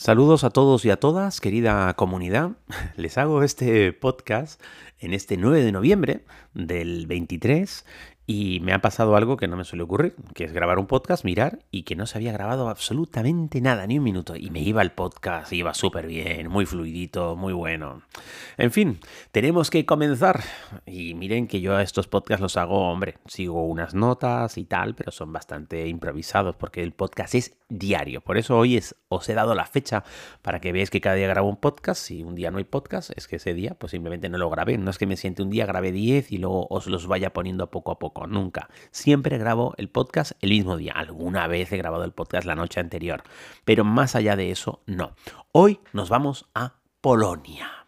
Saludos a todos y a todas, querida comunidad. Les hago este podcast en este 9 de noviembre del 23 y me ha pasado algo que no me suele ocurrir, que es grabar un podcast, mirar y que no se había grabado absolutamente nada, ni un minuto. Y me iba el podcast, iba súper bien, muy fluidito, muy bueno. En fin, tenemos que comenzar. Y miren que yo a estos podcasts los hago, hombre, sigo unas notas y tal, pero son bastante improvisados porque el podcast es diario. Por eso hoy es, os he dado la fecha para que veáis que cada día grabo un podcast. Si un día no hay podcast, es que ese día pues simplemente no lo grabé. No es que me siente un día, grabé 10 y luego os los vaya poniendo poco a poco nunca. Siempre grabo el podcast el mismo día. Alguna vez he grabado el podcast la noche anterior, pero más allá de eso, no. Hoy nos vamos a Polonia.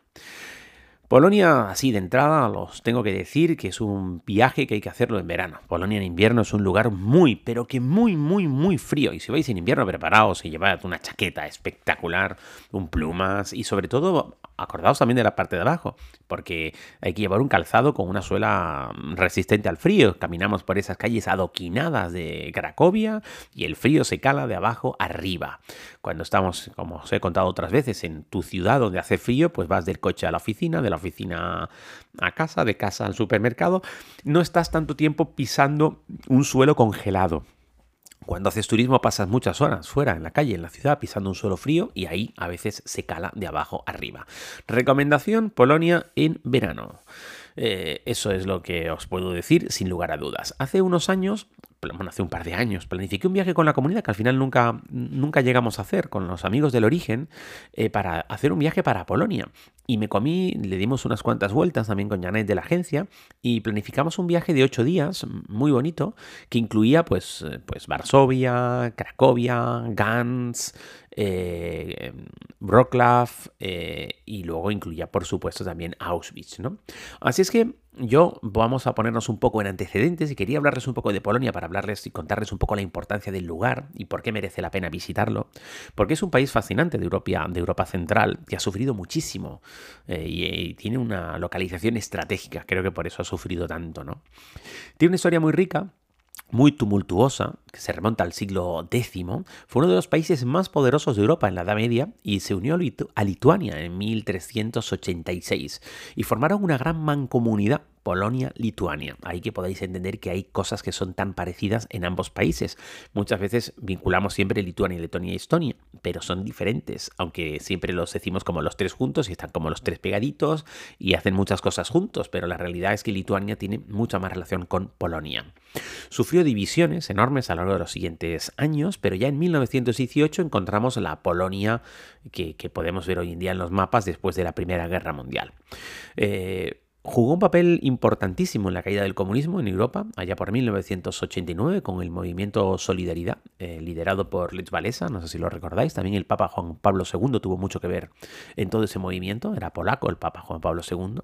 Polonia, así de entrada, los tengo que decir que es un viaje que hay que hacerlo en verano. Polonia en invierno es un lugar muy, pero que muy, muy, muy frío. Y si vais en invierno, preparaos y llevad una chaqueta espectacular, un plumas y sobre todo acordaos también de la parte de abajo, porque hay que llevar un calzado con una suela resistente al frío. Caminamos por esas calles adoquinadas de Cracovia y el frío se cala de abajo arriba. Cuando estamos, como os he contado otras veces, en tu ciudad donde hace frío, pues vas del coche a la oficina, de la oficina a casa, de casa al supermercado, no estás tanto tiempo pisando un suelo congelado. Cuando haces turismo pasas muchas horas fuera, en la calle, en la ciudad, pisando un suelo frío y ahí a veces se cala de abajo arriba. Recomendación, Polonia en verano. Eh, eso es lo que os puedo decir sin lugar a dudas. Hace unos años bueno, hace un par de años, planifiqué un viaje con la comunidad que al final nunca, nunca llegamos a hacer, con los amigos del origen, eh, para hacer un viaje para Polonia. Y me comí, le dimos unas cuantas vueltas también con Janet de la agencia y planificamos un viaje de ocho días, muy bonito, que incluía pues, eh, pues Varsovia, Cracovia, Gans, eh, eh, y luego incluía por supuesto también Auschwitz. ¿no? Así es que yo vamos a ponernos un poco en antecedentes y quería hablarles un poco de Polonia para hablarles y contarles un poco la importancia del lugar y por qué merece la pena visitarlo. Porque es un país fascinante de Europa, de Europa Central que ha sufrido muchísimo eh, y, tiene una localización estratégica. Creo que por eso ha sufrido tanto. ¿no? Tiene una historia muy rica muy tumultuosa, que se remonta al siglo X, fue uno de los países más poderosos de Europa en la Edad Media y se unió a Lituania en 1386 y formaron una gran mancomunidad Polonia-Lituania. Ahí que podáis entender que hay cosas que son tan parecidas en ambos países. Muchas veces vinculamos siempre Lituania, Letonia y Estonia, pero son diferentes, aunque siempre los decimos como los tres juntos y están como los tres pegaditos y hacen muchas cosas juntos, pero la realidad es que Lituania tiene mucha más relación con Polonia. Sufrió divisiones enormes a lo largo de los siguientes años, pero ya en 1918 encontramos la Polonia que, podemos ver hoy en día en los mapas después de la Primera Guerra Mundial. Eh, Jugó un papel importantísimo en la caída del comunismo en Europa, allá por 1989, con el movimiento Solidaridad, eh, liderado por Lech Walesa, no sé si lo recordáis. También el Papa Juan Pablo II tuvo mucho que ver en todo ese movimiento, era polaco el Papa Juan Pablo II.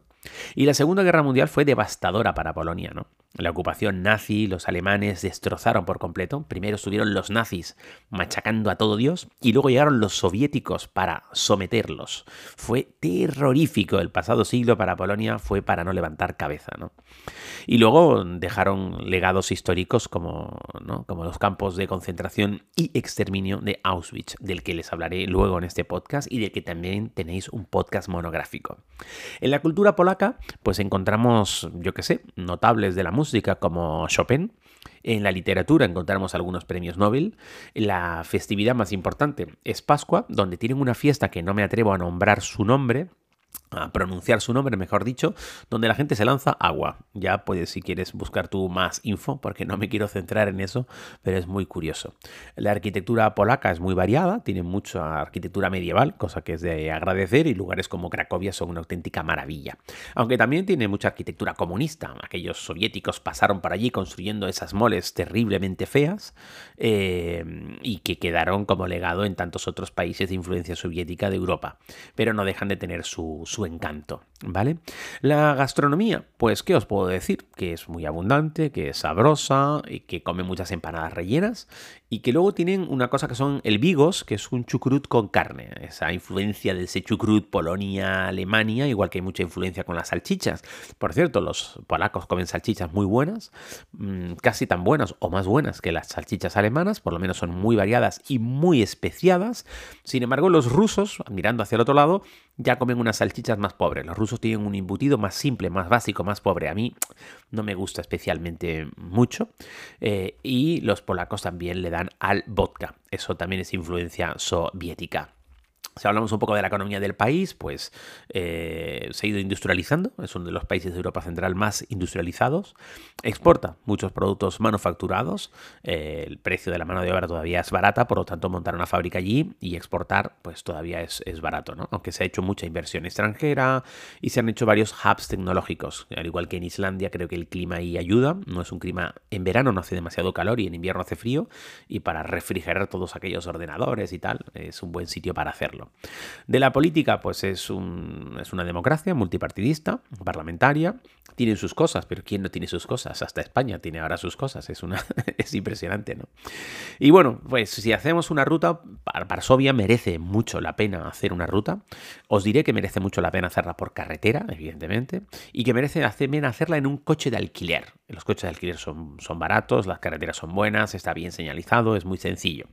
Y la Segunda Guerra Mundial fue devastadora para Polonia, ¿no? La ocupación nazi, los alemanes destrozaron por completo. Primero estuvieron los nazis machacando a todo Dios y luego llegaron los soviéticos para someterlos. Fue terrorífico el pasado siglo para Polonia, fue para no levantar cabeza. ¿no? Y luego dejaron legados históricos como, como los campos de concentración y exterminio de Auschwitz, del que les hablaré luego en este podcast y del que también tenéis un podcast monográfico. En la cultura polaca, pues encontramos, yo qué sé, notables de la música, como Chopin. En la literatura encontramos algunos premios Nobel. La festividad más importante es Pascua, donde tienen una fiesta que no me atrevo a nombrar su nombre, pronunciar su nombre, mejor dicho, donde la gente se lanza agua. Ya puedes, si quieres, buscar tú más info, porque no me quiero centrar en eso, pero es muy curioso. La arquitectura polaca es muy variada, tiene mucha arquitectura medieval, cosa que es de agradecer, y lugares como Cracovia son una auténtica maravilla. Aunque también tiene mucha arquitectura comunista. Aquellos soviéticos pasaron por allí construyendo esas moles terriblemente feas eh, y que quedaron como legado en tantos otros países de influencia soviética de Europa, pero no dejan de tener su encanto, ¿vale? La gastronomía, pues, ¿qué os puedo decir? Que es muy abundante, que es sabrosa, y que come muchas empanadas rellenas y que luego tienen una cosa que son el Vigos, que es un chucrut con carne, esa influencia de ese chucrut Polonia, Alemania, igual que hay mucha influencia con las salchichas. Por cierto, los polacos comen salchichas muy buenas, mm, casi tan buenas o más buenas que las salchichas alemanas, por lo menos son muy variadas y muy especiadas. Sin embargo, los rusos, mirando hacia el otro lado, ya comen unas salchichas más pobres. Los rusos tienen un embutido más simple, más básico, más pobre. A mí no me gusta especialmente mucho. Eh, y los polacos también le dan al vodka. Eso también es influencia soviética. Si hablamos un poco de la economía del país, pues eh, se ha ido industrializando, es uno de los países de Europa Central más industrializados, exporta muchos productos manufacturados, eh, el precio de la mano de obra todavía es barata, por lo tanto montar una fábrica allí y exportar pues todavía es, barato, ¿no? aunque se ha hecho mucha inversión extranjera y se han hecho varios hubs tecnológicos, al igual que en Islandia creo que el clima ahí ayuda, no es un clima, en verano no hace demasiado calor y en invierno hace frío y para refrigerar todos aquellos ordenadores y tal es un buen sitio para hacerlo. De la política, pues es, un, es una democracia multipartidista, parlamentaria, tienen sus cosas, pero ¿quién no tiene sus cosas? Hasta España tiene ahora sus cosas, es, una, es impresionante, ¿no? Y bueno, pues si hacemos una ruta, Varsovia merece mucho la pena hacer una ruta, os diré que merece mucho la pena hacerla por carretera, evidentemente, y que merece pena hacerla en un coche de alquiler. Los coches de alquiler son, son baratos, las carreteras son buenas, está bien señalizado, es muy sencillo.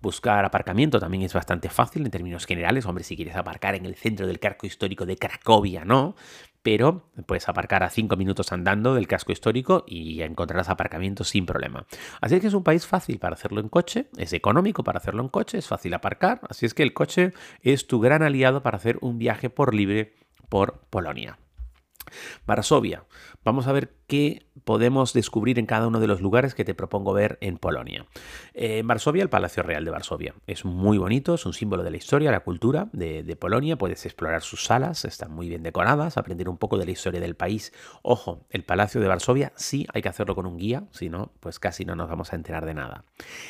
Buscar aparcamiento también es bastante fácil en términos generales. Hombre, si quieres aparcar en el centro del casco histórico de Cracovia, no. Pero puedes aparcar a cinco minutos andando del casco histórico y encontrarás aparcamiento sin problema. Así es que es un país fácil para hacerlo en coche, es económico para hacerlo en coche, es fácil aparcar. Así es que el coche es tu gran aliado para hacer un viaje por libre por Polonia. Varsovia. Vamos a ver qué podemos descubrir en cada uno de los lugares que te propongo ver en Polonia. Eh, en Varsovia, el Palacio Real de Varsovia. Es muy bonito, es un símbolo de la historia, la cultura de, de, Polonia. Puedes explorar sus salas, están muy bien decoradas, aprender un poco de la historia del país. Ojo, el Palacio de Varsovia sí hay que hacerlo con un guía, si no, pues casi no nos vamos a enterar de nada.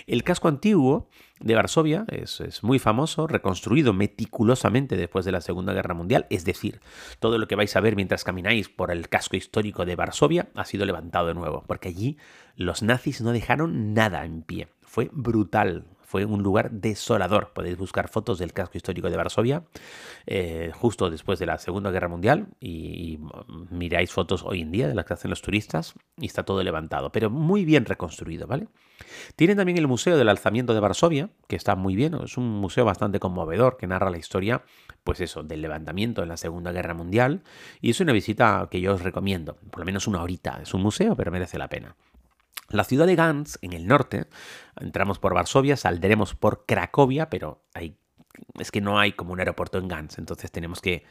El casco antiguo de Varsovia es, es, muy famoso, reconstruido meticulosamente después de la Segunda Guerra Mundial, es decir, todo lo que vais a ver mientras camináis por el casco histórico de Varsovia ha sido levantado de nuevo, porque allí los nazis no dejaron nada en pie. Fue brutal, fue un lugar desolador. Podéis buscar fotos del casco histórico de Varsovia eh, justo después de la Segunda Guerra Mundial y, miráis fotos hoy en día de las que hacen los turistas y está todo levantado, pero muy bien reconstruido, ¿vale? Tienen también el Museo del Alzamiento de Varsovia, que está muy bien, es un museo bastante conmovedor que narra la historia, pues eso, del levantamiento en la Segunda Guerra Mundial y es una visita que yo os recomiendo, por lo menos una horita. Es un museo, pero merece la pena. La ciudad de Gans, en el norte, entramos por Varsovia, saldremos por Cracovia, pero hay, es que no hay como un aeropuerto en Gans, entonces tenemos que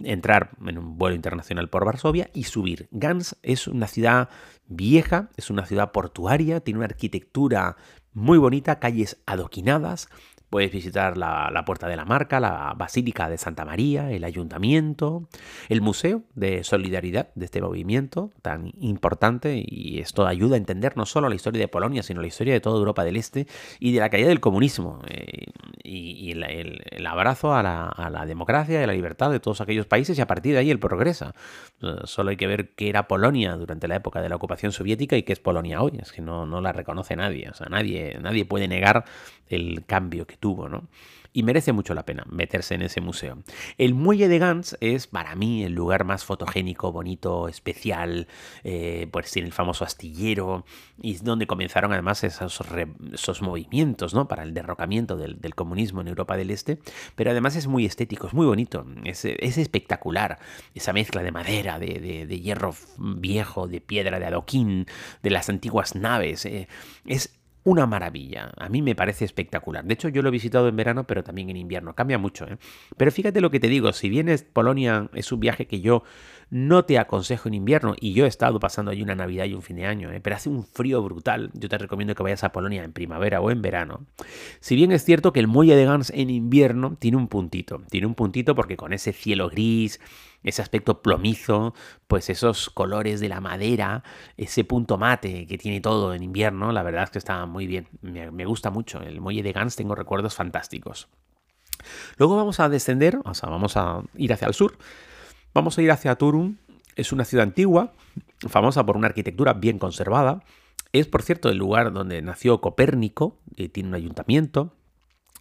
entrar en un vuelo internacional por Varsovia y subir. Gans es una ciudad vieja, es una ciudad portuaria, tiene una arquitectura muy bonita, calles adoquinadas, Puedes visitar la, Puerta de la Marca, la Basílica de Santa María, el Ayuntamiento, el Museo de Solidaridad de este movimiento tan importante y esto ayuda a entender no solo la historia de Polonia, sino la historia de toda Europa del Este y de la caída del comunismo eh, y, el, abrazo a la, democracia y a la libertad de todos aquellos países y a partir de ahí el progresa. Eh, solo hay que ver qué era Polonia durante la época de la ocupación soviética y qué es Polonia hoy. Es que no, no la reconoce nadie. O sea, nadie, nadie puede negar el cambio que tuvo, ¿no? Y merece mucho la pena meterse en ese museo. El muelle de Gans es para mí el lugar más fotogénico, bonito, especial, eh, pues tiene el famoso astillero y es donde comenzaron además esos, esos movimientos, ¿no? Para el derrocamiento del, comunismo en Europa del Este, pero además es muy estético, es muy bonito, es, espectacular, esa mezcla de madera, de, hierro viejo, de piedra, de adoquín, de las antiguas naves, eh, es una maravilla. A mí me parece espectacular. De hecho, yo lo he visitado en verano, pero también en invierno. Cambia mucho, ¿eh? Pero fíjate lo que te digo. Si vienes Polonia, es un viaje que yo no te aconsejo en invierno. Y yo he estado pasando allí una Navidad y un fin de año, ¿eh? pero hace un frío brutal. Yo te recomiendo que vayas a Polonia en primavera o en verano. Si bien es cierto que el muelle de Gans en invierno tiene un puntito. Tiene un puntito porque con ese cielo gris ese aspecto plomizo, pues esos colores de la madera, ese punto mate que tiene todo en invierno, la verdad es que está muy bien. Me, gusta mucho. El muelle de Gans tengo recuerdos fantásticos. Luego vamos a descender, o sea, vamos a ir hacia el sur. Vamos a ir hacia Turun. Es una ciudad antigua, famosa por una arquitectura bien conservada. Es, por cierto, el lugar donde nació Copérnico, y tiene un ayuntamiento,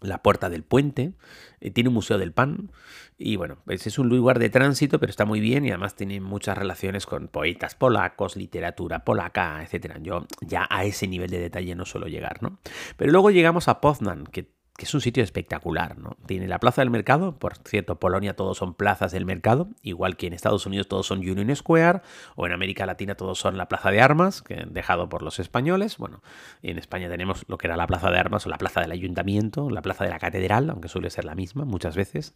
la Puerta del Puente, eh, tiene un Museo del Pan y bueno, pues es un lugar de tránsito, pero está muy bien y además tiene muchas relaciones con poetas polacos, literatura polaca, etc. Yo ya a ese nivel de detalle no suelo llegar, ¿no? Pero luego llegamos a Poznan, que que es un sitio espectacular, ¿no? Tiene la Plaza del Mercado, por cierto, Polonia todos son plazas del mercado, igual que en Estados Unidos todos son Union Square, o en América Latina todos son la Plaza de Armas, dejado por los españoles. Bueno, en España tenemos lo que era la Plaza de Armas o la Plaza del Ayuntamiento, la Plaza de la Catedral, aunque suele ser la misma muchas veces.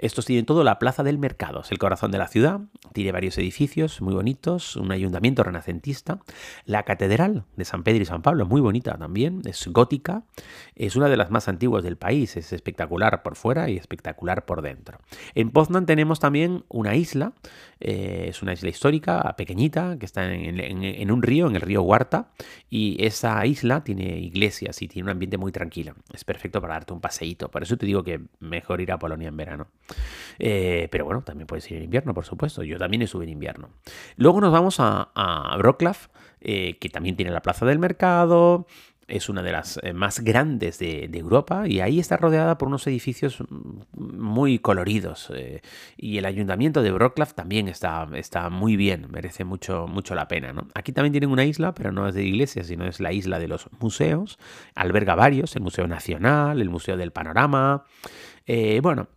Estos tienen todo la Plaza del Mercado, es el corazón de la ciudad, tiene varios edificios muy bonitos, un ayuntamiento renacentista, la Catedral de San Pedro y San Pablo, muy bonita también, es gótica, es una de las más antiguas del país, es espectacular por fuera y espectacular por dentro. En Poznan tenemos también una isla, eh, es una isla histórica, pequeñita, que está en, un río, en el río Huarta, y esa isla tiene iglesias y tiene un ambiente muy tranquilo, es perfecto para darte un paseíto, por eso te digo que mejor ir a Polonia en verano. Eh, pero bueno, también puedes ir en invierno, por supuesto. Yo también estuve en invierno. Luego nos vamos a, a eh, que también tiene la plaza del mercado, es una de las eh, más grandes de, Europa y ahí está rodeada por unos edificios muy coloridos. y el ayuntamiento de Wroclaw también está, está muy bien, merece mucho, mucho la pena. Aquí también tienen una isla, pero no es de iglesias, sino es la isla de los museos. Alberga varios, el Museo Nacional, el Museo del Panorama. bueno,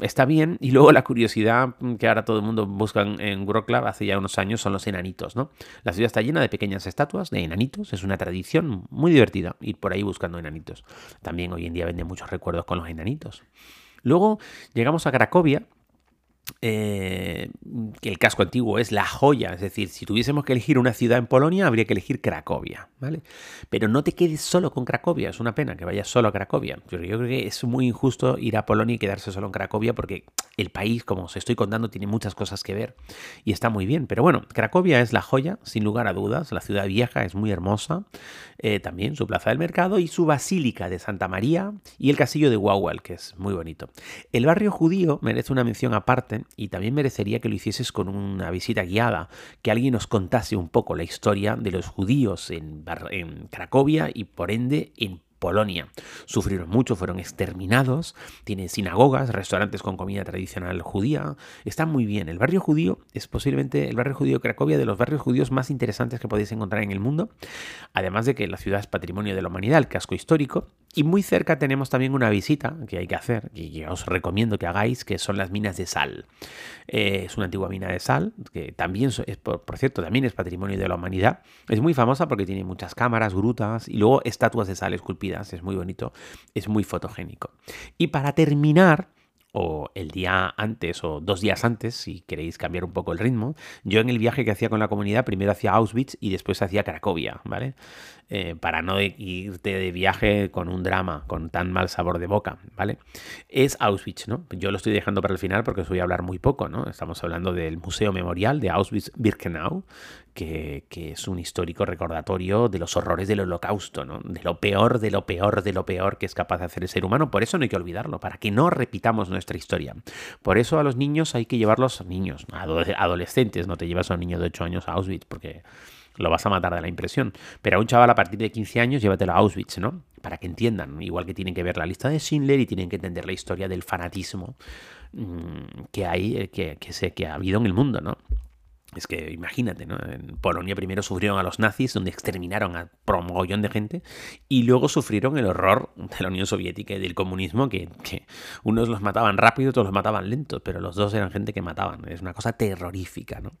está bien. Y luego la curiosidad que ahora todo el mundo busca en Wroclaw hace ya unos años son los enanitos, ¿no? La ciudad está llena de pequeñas estatuas de enanitos. Es una tradición muy divertida ir por ahí buscando enanitos. También hoy en día venden muchos recuerdos con los enanitos. Luego llegamos a Cracovia, eh, que el casco antiguo es la joya, es decir, si tuviésemos que elegir una ciudad en Polonia, habría que elegir Cracovia, ¿vale? Pero no te quedes solo con Cracovia, es una pena que vayas solo a Cracovia. Yo, yo creo que es muy injusto ir a Polonia y quedarse solo en Cracovia porque el país, como os estoy contando, tiene muchas cosas que ver y está muy bien. Pero bueno, Cracovia es la joya, sin lugar a dudas, la ciudad vieja es muy hermosa, eh, también su plaza del mercado y su basílica de Santa María y el castillo de Wawel, que es muy bonito. El barrio judío merece una mención aparte y también merecería que lo hicieses con una visita guiada, que alguien nos contase un poco la historia de los judíos en, en Cracovia y por ende en Polonia. Sufrieron mucho, fueron exterminados, tiene sinagogas, restaurantes con comida tradicional judía, está muy bien. El barrio judío es posiblemente el barrio judío de Cracovia de los barrios judíos más interesantes que podéis encontrar en el mundo, además de que la ciudad es patrimonio de la humanidad, el casco histórico, y muy cerca tenemos también una visita que hay que hacer, y que os recomiendo que hagáis, que son las minas de sal. Eh, es una antigua mina de sal, que también, es, por, cierto, también es patrimonio de la humanidad. Es muy famosa porque tiene muchas cámaras, grutas y luego estatuas de sal esculpidas. Es muy bonito, es muy fotogénico. Y para terminar, o el día antes o dos días antes, si queréis cambiar un poco el ritmo. Yo en el viaje que hacía con la comunidad, primero hacía Auschwitz y después hacía Cracovia, ¿vale? Eh, para no irte de viaje con un drama, con tan mal sabor de boca, ¿vale? Es Auschwitz, ¿no? Yo lo estoy dejando para el final porque os voy a hablar muy poco, ¿no? Estamos hablando del Museo Memorial de Auschwitz-Birkenau, que, es un histórico recordatorio de los horrores del holocausto, ¿no? De lo peor, de lo peor, de lo peor que es capaz de hacer el ser humano. Por eso no hay que olvidarlo, para que no repitamos nuestra historia. Por eso a los niños hay que llevarlos, niños, adolescentes, no te llevas a un niño de 8 años a Auschwitz, porque lo vas a matar de la impresión. Pero a un chaval a partir de 15 años, llévatelo a Auschwitz, ¿no? Para que entiendan, igual que tienen que ver la lista de Schindler y tienen que entender la historia del fanatismo mm, que hay, eh, que, que, se, que ha habido en el mundo, ¿no? Es que imagínate, ¿no? En Polonia primero sufrieron a los nazis, donde exterminaron a promogollón de gente, y luego sufrieron el horror de la Unión Soviética y del comunismo, que, unos los mataban rápido, otros los mataban lento, pero los dos eran gente que mataban. Es una cosa terrorífica, ¿no?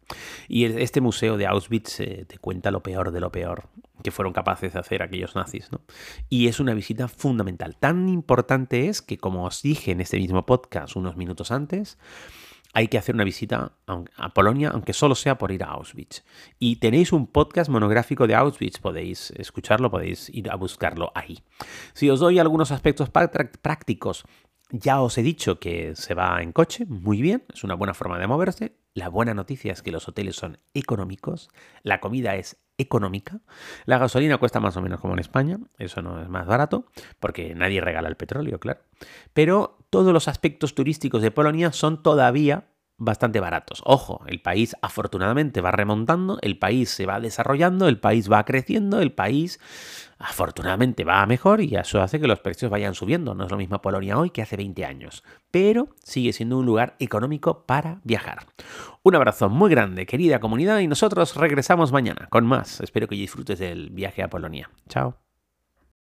Y este museo de Auschwitz eh, te cuenta lo peor de lo peor que fueron capaces de hacer aquellos nazis, ¿no? Y es una visita fundamental. Tan importante es que, como os dije en este mismo podcast unos minutos antes, hay que hacer una visita a Polonia, aunque solo sea por ir a Auschwitz. Y tenéis un podcast monográfico de Auschwitz, podéis escucharlo, podéis ir a buscarlo ahí. Si os doy algunos aspectos prácticos Ya os he dicho que se va en coche, muy bien, es una buena forma de moverse. La buena noticia es que los hoteles son económicos, la comida es económica, la gasolina cuesta más o menos como en España, eso no es más barato, porque nadie regala el petróleo, claro. Pero todos los aspectos turísticos de Polonia son todavía bastante baratos. Ojo, el país afortunadamente va remontando, el país se va desarrollando, el país va creciendo, el país afortunadamente va mejor y eso hace que los precios vayan subiendo. No es lo mismo Polonia hoy que hace 20 años, pero sigue siendo un lugar económico para viajar. Un abrazo muy grande, querida comunidad, y nosotros regresamos mañana con más. Espero que disfrutes del viaje a Polonia. Chao.